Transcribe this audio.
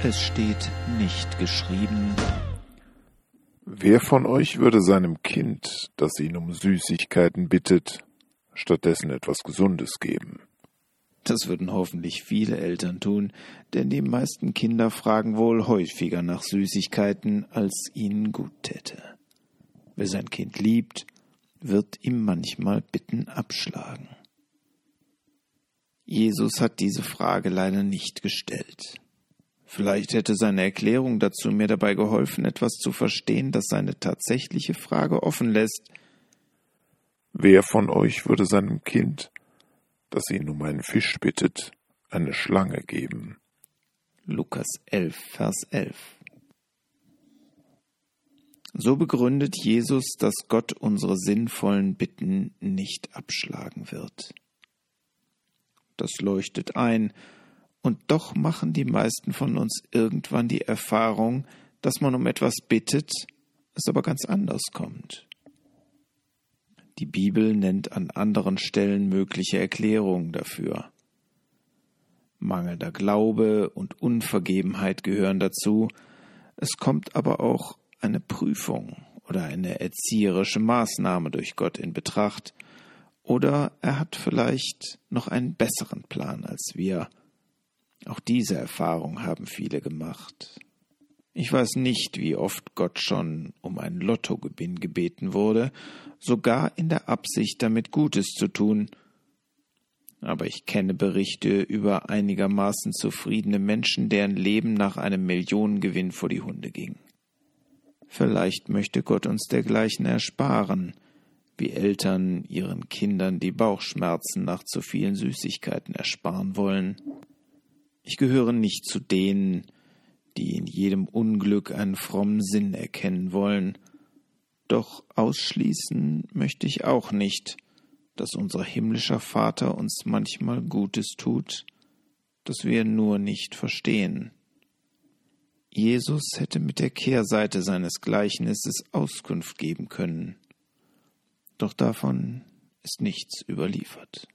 Es steht nicht geschrieben. Wer von euch würde seinem Kind, das ihn um Süßigkeiten bittet, stattdessen etwas Gesundes geben? Das würden hoffentlich viele Eltern tun, denn die meisten Kinder fragen wohl häufiger nach Süßigkeiten, als ihnen gut täte. Wer sein Kind liebt, wird ihm manchmal Bitten abschlagen. Jesus hat diese Frage leider nicht gestellt. Vielleicht hätte seine Erklärung dazu mir dabei geholfen, etwas zu verstehen, das seine tatsächliche Frage offen lässt. Wer von euch würde seinem Kind, das ihn um einen Fisch bittet, eine Schlange geben? Lukas 11, Vers 11. So begründet Jesus, dass Gott unsere sinnvollen Bitten nicht abschlagen wird. Das leuchtet ein, und doch machen die meisten von uns irgendwann die Erfahrung, dass man um etwas bittet, es aber ganz anders kommt. Die Bibel nennt an anderen Stellen mögliche Erklärungen dafür. Mangelnder Glaube und Unvergebenheit gehören dazu, es kommt aber auch eine Prüfung oder eine erzieherische Maßnahme durch Gott in Betracht, oder er hat vielleicht noch einen besseren Plan als wir. Auch diese Erfahrung haben viele gemacht. Ich weiß nicht, wie oft Gott schon um einen Lottogewinn gebeten wurde, sogar in der Absicht, damit Gutes zu tun. Aber ich kenne Berichte über einigermaßen zufriedene Menschen, deren Leben nach einem Millionengewinn vor die Hunde ging. Vielleicht möchte Gott uns dergleichen ersparen, wie Eltern ihren Kindern die Bauchschmerzen nach zu vielen Süßigkeiten ersparen wollen. Ich gehöre nicht zu denen, die in jedem Unglück einen frommen Sinn erkennen wollen, doch ausschließen möchte ich auch nicht, dass unser himmlischer Vater uns manchmal Gutes tut, das wir nur nicht verstehen. Jesus hätte mit der Kehrseite seines Gleichnisses Auskunft geben können, doch davon ist nichts überliefert.